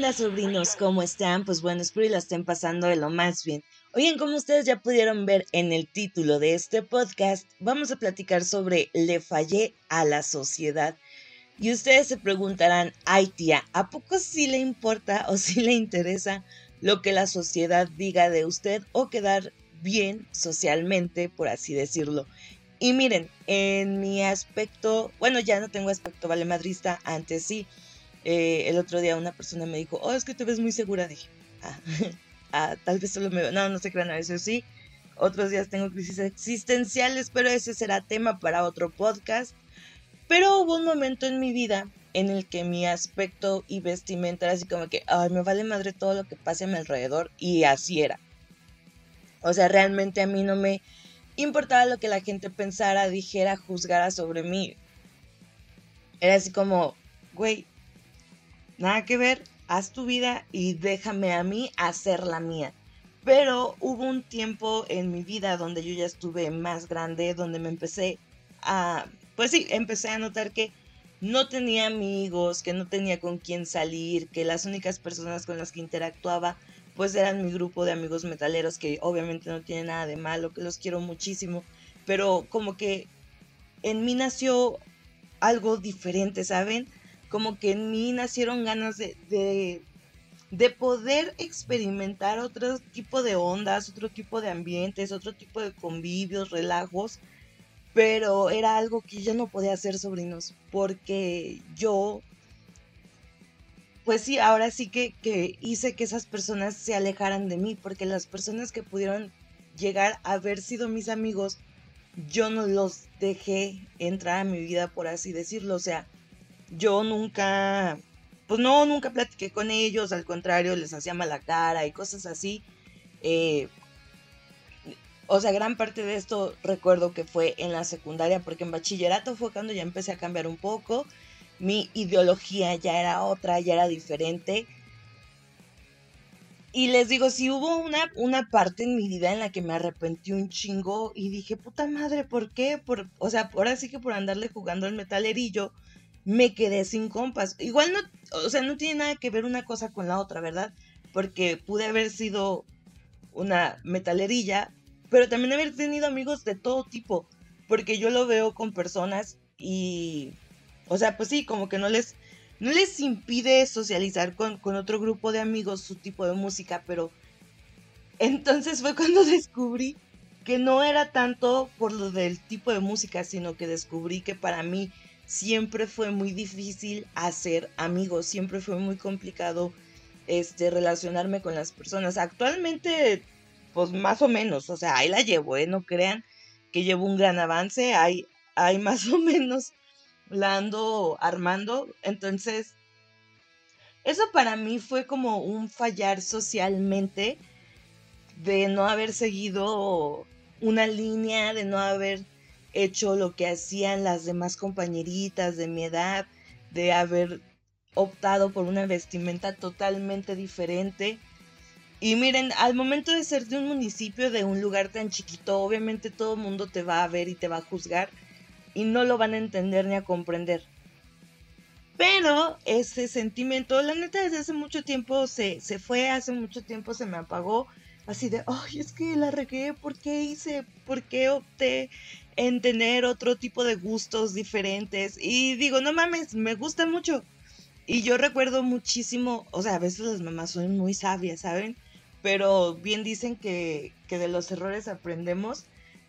Hey, ¿qué onda, sobrinos? ¿Cómo están? Pues bueno, espero que la estén pasando de lo más bien. Oigan, como ustedes ya pudieron ver en el título de este podcast, vamos a platicar sobre Le fallé a la sociedad. Y ustedes se preguntarán, ay tía, ¿a poco sí le importa o sí le interesa lo que la sociedad diga de usted o quedar bien socialmente, por así decirlo? Y miren, en mi aspecto, bueno, ya no tengo aspecto vale madrista, antes sí. Eh, el otro día una persona me dijo, oh, es que te ves muy segura. Dije, ah, ah, tal vez solo me veo. No, no se crean a eso sí. Otros días tengo crisis existenciales, pero ese será tema para otro podcast. Pero hubo un momento en mi vida en el que mi aspecto y vestimenta era así como que, ay, me vale madre todo lo que pase a mi alrededor. Y así era. O sea, realmente a mí no me importaba lo que la gente pensara, dijera, juzgara sobre mí. Era así como, güey, nada que ver, haz tu vida y déjame a mí hacer la mía. Pero hubo un tiempo en mi vida donde yo ya estuve más grande, donde me empecé a, pues sí, empecé a notar que no tenía amigos, que no tenía con quién salir, que las únicas personas con las que interactuaba pues eran mi grupo de amigos metaleros que obviamente no tiene nada de malo, que los quiero muchísimo, pero como que en mí nació algo diferente, ¿saben? Como que en mí nacieron ganas de, de, poder experimentar otro tipo de ondas, otro tipo de ambientes, otro tipo de convivios, relajos, pero era algo que yo no podía hacer, sobrinos, porque yo, pues sí, ahora sí que, que hice que esas personas se alejaran de mí, porque las personas que pudieron llegar a haber sido mis amigos, yo no los dejé entrar a mi vida, por así decirlo, o sea, yo nunca, pues no, nunca platiqué con ellos, al contrario, les hacía mala cara y cosas así. Eh, o sea, gran parte de esto recuerdo que fue en la secundaria, porque en bachillerato fue cuando ya empecé a cambiar un poco. Mi ideología ya era otra, ya era diferente. Y les digo, si hubo una, una parte en mi vida en la que me arrepentí un chingo y dije, puta madre, ¿por qué? Por, o sea, ahora sí que por andarle jugando al metalerillo, me quedé sin compas. Igual no, o sea, no tiene nada que ver una cosa con la otra, ¿verdad? Porque pude haber sido una metalerilla, pero también haber tenido amigos de todo tipo, porque yo lo veo con personas y, o sea, pues sí, como que no les, no les impide socializar con, con otro grupo de amigos su tipo de música, pero entonces fue cuando descubrí que no era tanto por lo del tipo de música, sino que descubrí que para mí siempre fue muy difícil hacer amigos, siempre fue muy complicado este, relacionarme con las personas. Actualmente, pues más o menos, o sea, ahí la llevo, ¿eh? No crean que llevo un gran avance, ahí, ahí más o menos la ando armando. Entonces, eso para mí fue como un fallar socialmente de no haber seguido una línea, de no haber hecho lo que hacían las demás compañeritas de mi edad, de haber optado por una vestimenta totalmente diferente. Y miren, al momento de ser de un municipio, de un lugar tan chiquito, obviamente todo el mundo te va a ver y te va a juzgar y no lo van a entender ni a comprender. Pero ese sentimiento, la neta, desde hace mucho tiempo se, se fue, hace mucho tiempo se me apagó. Así de, ay, es que la regué, ¿por qué hice? ¿Por qué opté? En tener otro tipo de gustos diferentes. Y digo, no mames, me gusta mucho. Y yo recuerdo muchísimo, o sea, a veces las mamás son muy sabias, ¿saben? Pero bien dicen que, que de los errores aprendemos.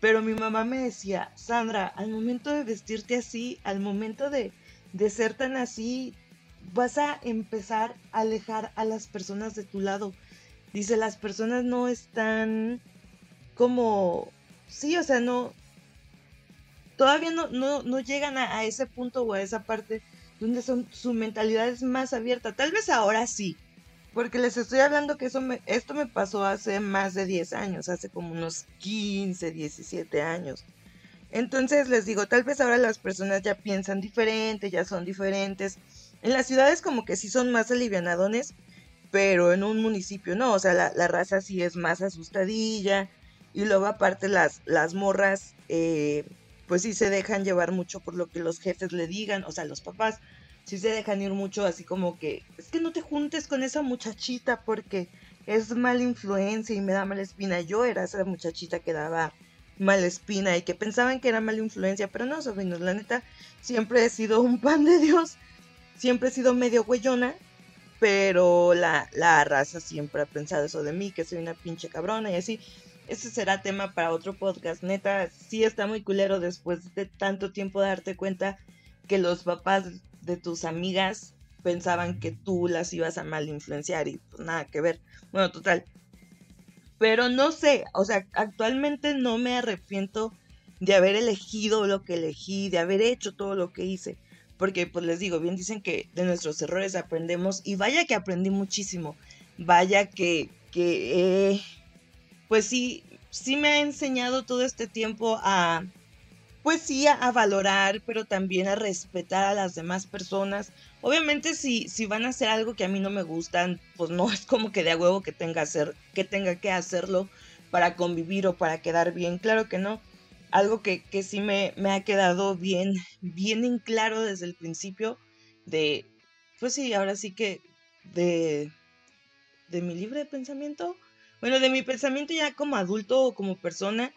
Pero mi mamá me decía, Sandra, al momento de vestirte así, al momento de, de ser tan así, vas a empezar a alejar a las personas de tu lado. Dice, las personas no están como, sí, o sea, no, todavía no, no, llegan a, ese punto o a esa parte donde son, su mentalidad es más abierta. Tal vez ahora sí, porque les estoy hablando que eso me, esto me pasó hace más de 10 años, hace como unos 15, 17 años. Entonces les digo, tal vez ahora las personas ya piensan diferente, ya son diferentes. En las ciudades como que sí son más alivianadones, pero en un municipio no, o sea, la, raza sí es más asustadilla. Y luego aparte las, las morras, eh, pues sí se dejan llevar mucho por lo que los jefes le digan, o sea, los papás, sí se dejan ir mucho así como que, es que no te juntes con esa muchachita porque es mala influencia y me da mala espina. Yo era esa muchachita que daba mala espina y que pensaban que era mala influencia, pero no, sobrinos, la neta, siempre he sido un pan de Dios, siempre he sido medio güeyona, pero la, la raza siempre ha pensado eso de mí, que soy una pinche cabrona y así. Ese será tema para otro podcast. Neta, sí está muy culero después de tanto tiempo darte cuenta que los papás de tus amigas pensaban que tú las ibas a mal influenciar y pues nada que ver. Bueno, total. Pero no sé, o sea, actualmente no me arrepiento de haber elegido lo que elegí, de haber hecho todo lo que hice. Porque pues les digo, bien dicen que de nuestros errores aprendemos y vaya que aprendí muchísimo. Vaya que, que pues sí, sí me ha enseñado todo este tiempo a, pues sí, a, valorar, pero también a respetar a las demás personas. Obviamente si, si van a hacer algo que a mí no me gustan, pues no es como que de a huevo que tenga, hacer, que, tenga que hacerlo para convivir o para quedar bien. Claro que no. Algo que, que sí me, me ha quedado bien, bien en claro desde el principio de, pues sí, ahora sí que de, de mi libre pensamiento bueno, de mi pensamiento ya como adulto o como persona,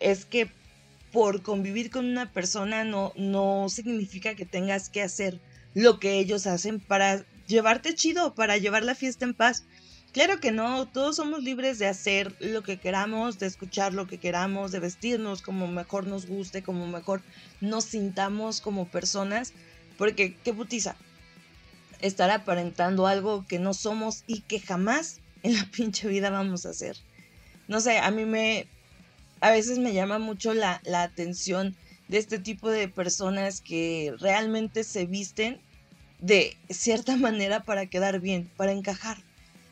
es que por convivir con una persona no, no significa que tengas que hacer lo que ellos hacen para llevarte chido, para llevar la fiesta en paz. Claro que no, todos somos libres de hacer lo que queramos, de escuchar lo que queramos, de vestirnos como mejor nos guste, como mejor nos sintamos como personas, porque qué putiza estar aparentando algo que no somos y que jamás en la pinche vida vamos a hacer. No sé, a mí me, a veces me llama mucho la, la atención de este tipo de personas que realmente se visten de cierta manera para quedar bien, para encajar,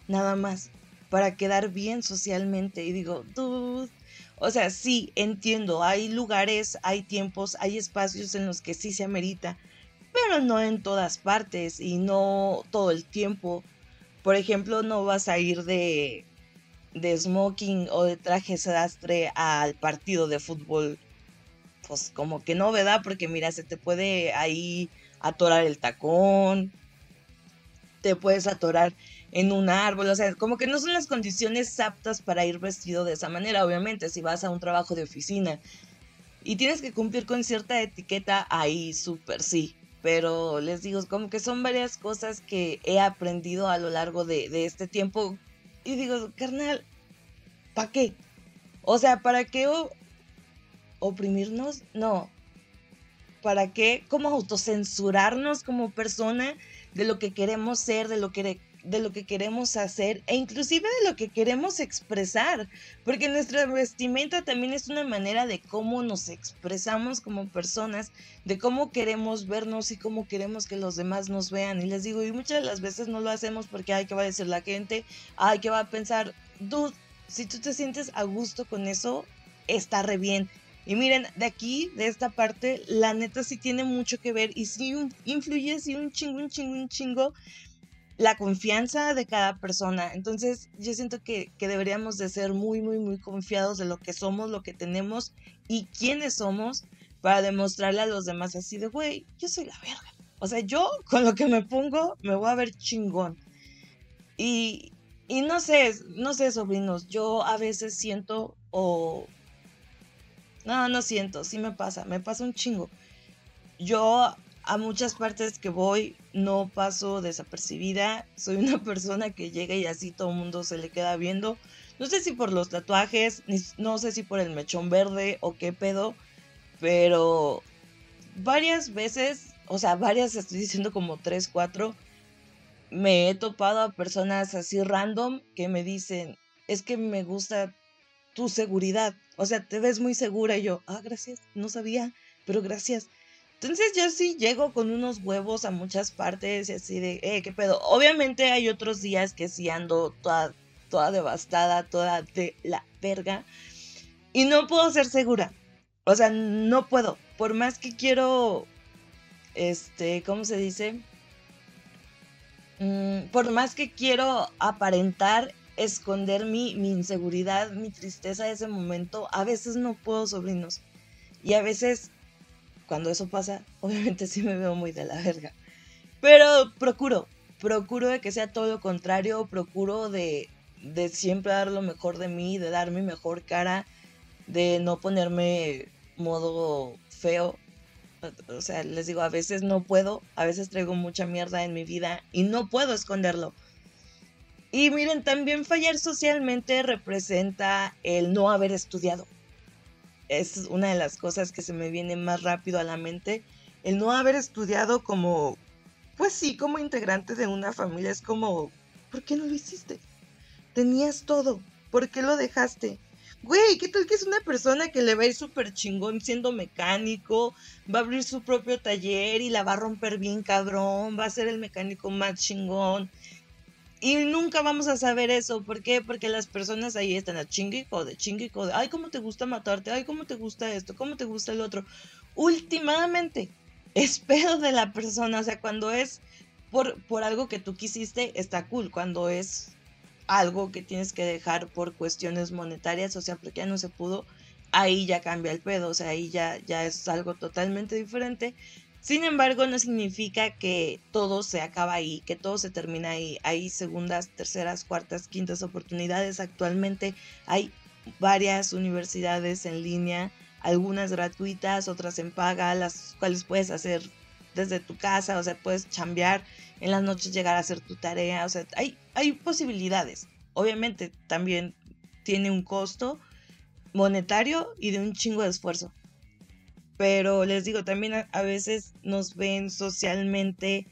nada más, para quedar bien socialmente. Y digo, dude, o sea, sí, entiendo, hay lugares, hay tiempos, hay espacios en los que sí se amerita, pero no en todas partes y no todo el tiempo. Por ejemplo, no vas a ir de, de smoking o de traje sastre al partido de fútbol. Pues como que no, ¿verdad? Porque mira, se te puede ahí atorar el tacón, te puedes atorar en un árbol, o sea, como que no son las condiciones aptas para ir vestido de esa manera, obviamente, si vas a un trabajo de oficina y tienes que cumplir con cierta etiqueta, ahí súper sí pero les digo, como que son varias cosas que he aprendido a lo largo de, este tiempo. Y digo, carnal, ¿para qué? O sea, ¿para qué oprimirnos? No. ¿Para qué como autocensurarnos como persona de lo que queremos ser, de lo que de lo que queremos hacer e inclusive de lo que queremos expresar, porque nuestra vestimenta también es una manera de cómo nos expresamos como personas, de cómo queremos vernos y cómo queremos que los demás nos vean. Y les digo, y muchas de las veces no lo hacemos porque, ay, ¿qué va a decir la gente? Ay, ¿qué va a pensar? Dude, si tú te sientes a gusto con eso, está re bien. Y miren, de aquí, de esta parte, la neta sí tiene mucho que ver y sí influye, sí un chingo, un chingo, un chingo la confianza de cada persona. Entonces yo siento que, deberíamos de ser muy, muy, muy confiados de lo que somos, lo que tenemos y quiénes somos para demostrarle a los demás así de, güey, yo soy la verga. O sea, yo con lo que me pongo me voy a ver chingón. Y, y no sé, no sé, sobrinos, yo a veces siento o... No, no siento, sí me pasa, me pasa un chingo. Yo a muchas partes que voy no paso desapercibida. Soy una persona que llega y así todo el mundo se le queda viendo. No sé si por los tatuajes, no sé si por el mechón verde o qué pedo, pero varias veces, o sea, varias, estoy diciendo como tres, cuatro, me he topado a personas así random que me dicen, es que me gusta tu seguridad, o sea, te ves muy segura y yo, ah, gracias, no sabía, pero gracias. Entonces yo sí llego con unos huevos a muchas partes y así de, eh, qué pedo. Obviamente hay otros días que sí ando toda, toda devastada, toda de la verga. Y no puedo ser segura. O sea, no puedo. Por más que quiero, este, ¿cómo se dice? Mm, por más que quiero aparentar, esconder mi, mi inseguridad, mi tristeza de ese momento, a veces no puedo, sobrinos. Y a veces cuando eso pasa, obviamente sí me veo muy de la verga. Pero procuro, procuro de que sea todo lo contrario, procuro de, de siempre dar lo mejor de mí, de dar mi mejor cara, de no ponerme modo feo. O sea, les digo, a veces no puedo, a veces traigo mucha mierda en mi vida y no puedo esconderlo. Y miren, también fallar socialmente representa el no haber estudiado. Es una de las cosas que se me viene más rápido a la mente. El no haber estudiado como, pues sí, como integrante de una familia es como, ¿por qué no lo hiciste? Tenías todo, ¿por qué lo dejaste? Güey, ¿qué tal que es una persona que le va a ir súper chingón siendo mecánico? Va a abrir su propio taller y la va a romper bien cabrón, va a ser el mecánico más chingón. Y nunca vamos a saber eso. ¿Por qué? Porque las personas ahí están a chingue y code, chingue y code. Ay, cómo te gusta matarte. Ay, cómo te gusta esto. Cómo te gusta el otro. Últimamente, es pedo de la persona. O sea, cuando es por, por algo que tú quisiste, está cool. Cuando es algo que tienes que dejar por cuestiones monetarias, o sea, porque ya no se pudo, ahí ya cambia el pedo. O sea, ahí ya, ya es algo totalmente diferente. Sin embargo, no significa que todo se acaba ahí, que todo se termina ahí. Hay segundas, terceras, cuartas, quintas oportunidades. Actualmente hay varias universidades en línea, algunas gratuitas, otras en paga, las cuales puedes hacer desde tu casa, o sea, puedes chambear en las noches, llegar a hacer tu tarea, o sea, hay, hay posibilidades. Obviamente también tiene un costo monetario y de un chingo de esfuerzo. Pero les digo, también a, veces nos ven socialmente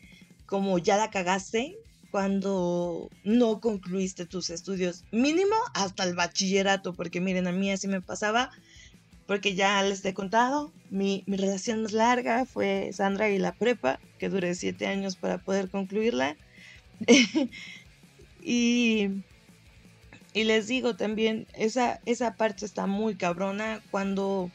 como ya la cagaste cuando no concluiste tus estudios. Mínimo hasta el bachillerato, porque miren, a mí así me pasaba, porque ya les he contado, mi, mi relación más larga fue Sandra y la prepa, que duré siete años para poder concluirla. y, y les digo también, esa, esa parte está muy cabrona cuando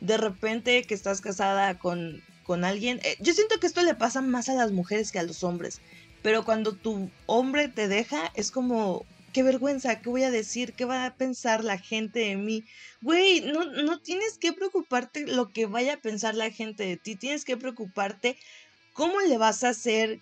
de repente que estás casada con, con alguien. Eh, yo siento que esto le pasa más a las mujeres que a los hombres. Pero cuando tu hombre te deja, es como, qué vergüenza, ¿qué voy a decir? ¿Qué va a pensar la gente de mí? Güey, no, no tienes que preocuparte lo que vaya a pensar la gente de ti. Tienes que preocuparte cómo le vas a hacer,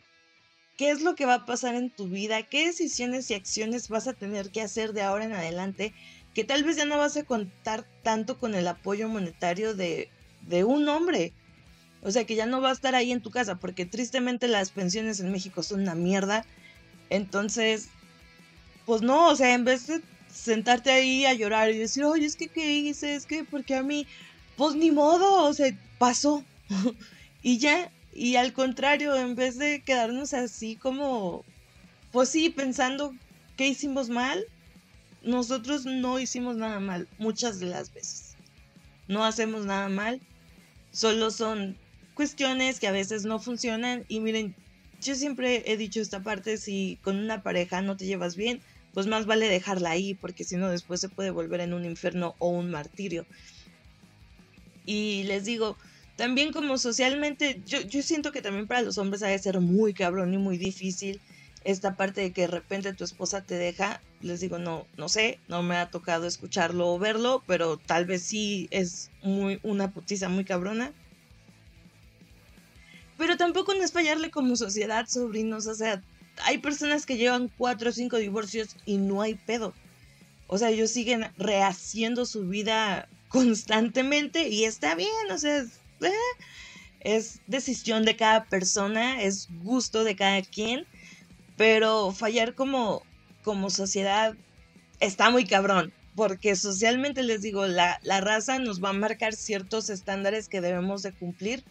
qué es lo que va a pasar en tu vida, qué decisiones y acciones vas a tener que hacer de ahora en adelante que tal vez ya no vas a contar tanto con el apoyo monetario de, de un hombre. O sea, que ya no va a estar ahí en tu casa, porque tristemente las pensiones en México son una mierda. Entonces, pues no, o sea, en vez de sentarte ahí a llorar y decir, oye, es que, ¿qué hice? Es que, porque a mí, pues ni modo, o sea, pasó. y ya, y al contrario, en vez de quedarnos así como, pues sí, pensando qué hicimos mal, nosotros no hicimos nada mal muchas de las veces. No hacemos nada mal. Solo son cuestiones que a veces no funcionan. Y miren, yo siempre he dicho esta parte, si con una pareja no te llevas bien, pues más vale dejarla ahí, porque si no después se puede volver en un infierno o un martirio. Y les digo, también como socialmente, yo, yo siento que también para los hombres ha de ser muy cabrón y muy difícil esta parte de que de repente tu esposa te deja, les digo, no, no sé, no me ha tocado escucharlo o verlo, pero tal vez sí es muy una putiza muy cabrona. Pero tampoco no es fallarle como sociedad, sobrinos, o sea, hay personas que llevan cuatro o cinco divorcios y no hay pedo. O sea, ellos siguen rehaciendo su vida constantemente y está bien, o sea, es, eh, es decisión de cada persona, es gusto de cada quien pero fallar como, como sociedad está muy cabrón, porque socialmente les digo, la, la raza nos va a marcar ciertos estándares que debemos de cumplir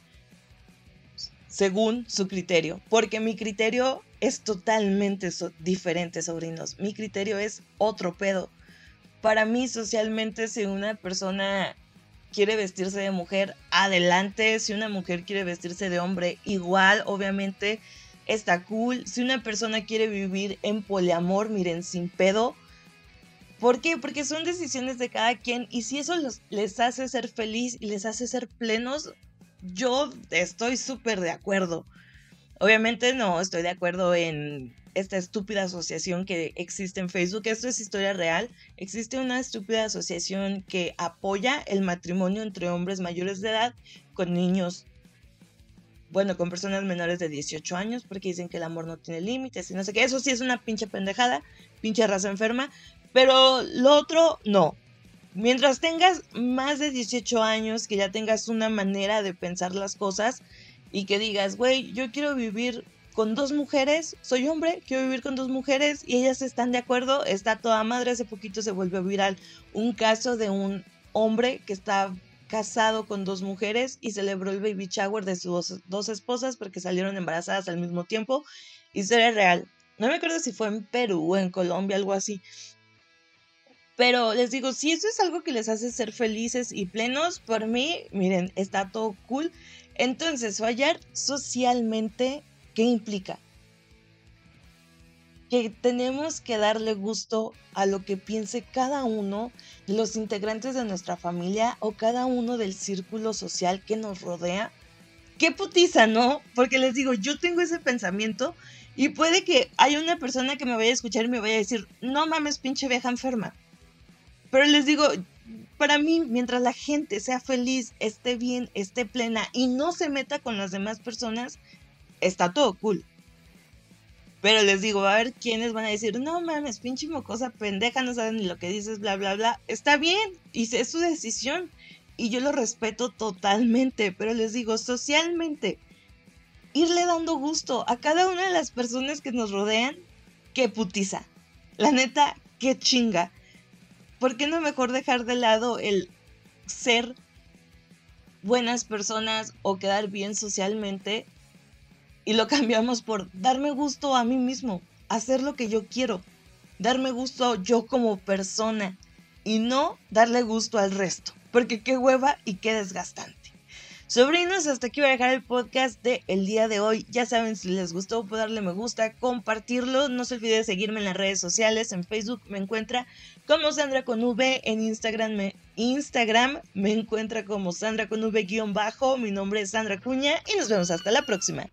según su criterio, porque mi criterio es totalmente diferente, sobrinos. Mi criterio es otro pedo. Para mí, socialmente, si una persona quiere vestirse de mujer, adelante. Si una mujer quiere vestirse de hombre, igual, obviamente está cool. Si una persona quiere vivir en poliamor, miren, sin pedo. ¿Por qué? Porque son decisiones de cada quien y si eso les hace ser feliz y les hace ser plenos, yo estoy súper de acuerdo. Obviamente no estoy de acuerdo en esta estúpida asociación que existe en Facebook. Esto es historia real. Existe una estúpida asociación que apoya el matrimonio entre hombres mayores de edad con niños, bueno, con personas menores de 18 años, porque dicen que el amor no tiene límites y no sé qué. Eso sí es una pinche pendejada, pinche raza enferma. Pero lo otro, no. Mientras tengas más de 18 años, que ya tengas una manera de pensar las cosas y que digas, güey, yo quiero vivir con dos mujeres, soy hombre, quiero vivir con dos mujeres y ellas están de acuerdo, está toda madre, hace poquito se volvió viral un caso de un hombre que está casado con dos mujeres y celebró el baby shower de sus dos, esposas porque salieron embarazadas al mismo tiempo. Historia real. No me acuerdo si fue en Perú o en Colombia, algo así. Pero les digo, si eso es algo que les hace ser felices y plenos, por mí, miren, está todo cool. Entonces, fallar socialmente, ¿qué implica? Que tenemos que darle gusto a lo que piense cada uno de los integrantes de nuestra familia o cada uno del círculo social que nos rodea. Qué putiza, ¿no? Porque les digo, yo tengo ese pensamiento y puede que haya una persona que me vaya a escuchar y me vaya a decir, no mames, pinche vieja enferma. Pero les digo, para mí, mientras la gente sea feliz, esté bien, esté plena y no se meta con las demás personas, está todo cool. Pero les digo, a haber quienes van a decir, no mames, pinche mocosa pendeja, no saben ni lo que dices, bla, bla, bla. Está bien, y es su decisión. Y yo lo respeto totalmente, pero les digo, socialmente, irle dando gusto a cada una de las personas que nos rodean, qué putiza. La neta, qué chinga. ¿Por qué no mejor dejar de lado el ser buenas personas o quedar bien socialmente y lo cambiamos por darme gusto a mí mismo, hacer lo que yo quiero, darme gusto yo como persona y no darle gusto al resto, porque qué hueva y qué desgastante. Sobrinos, hasta aquí voy a dejar el podcast de día de hoy. Ya saben, si les gustó, pueden darle me gusta, compartirlo. No se olvide de seguirme en las redes sociales. En Facebook me encuentra como Sandra con V. En Instagram me, Instagram me encuentra como Sandra con V guion bajo. Mi nombre es Sandra Cuña y nos vemos hasta la próxima.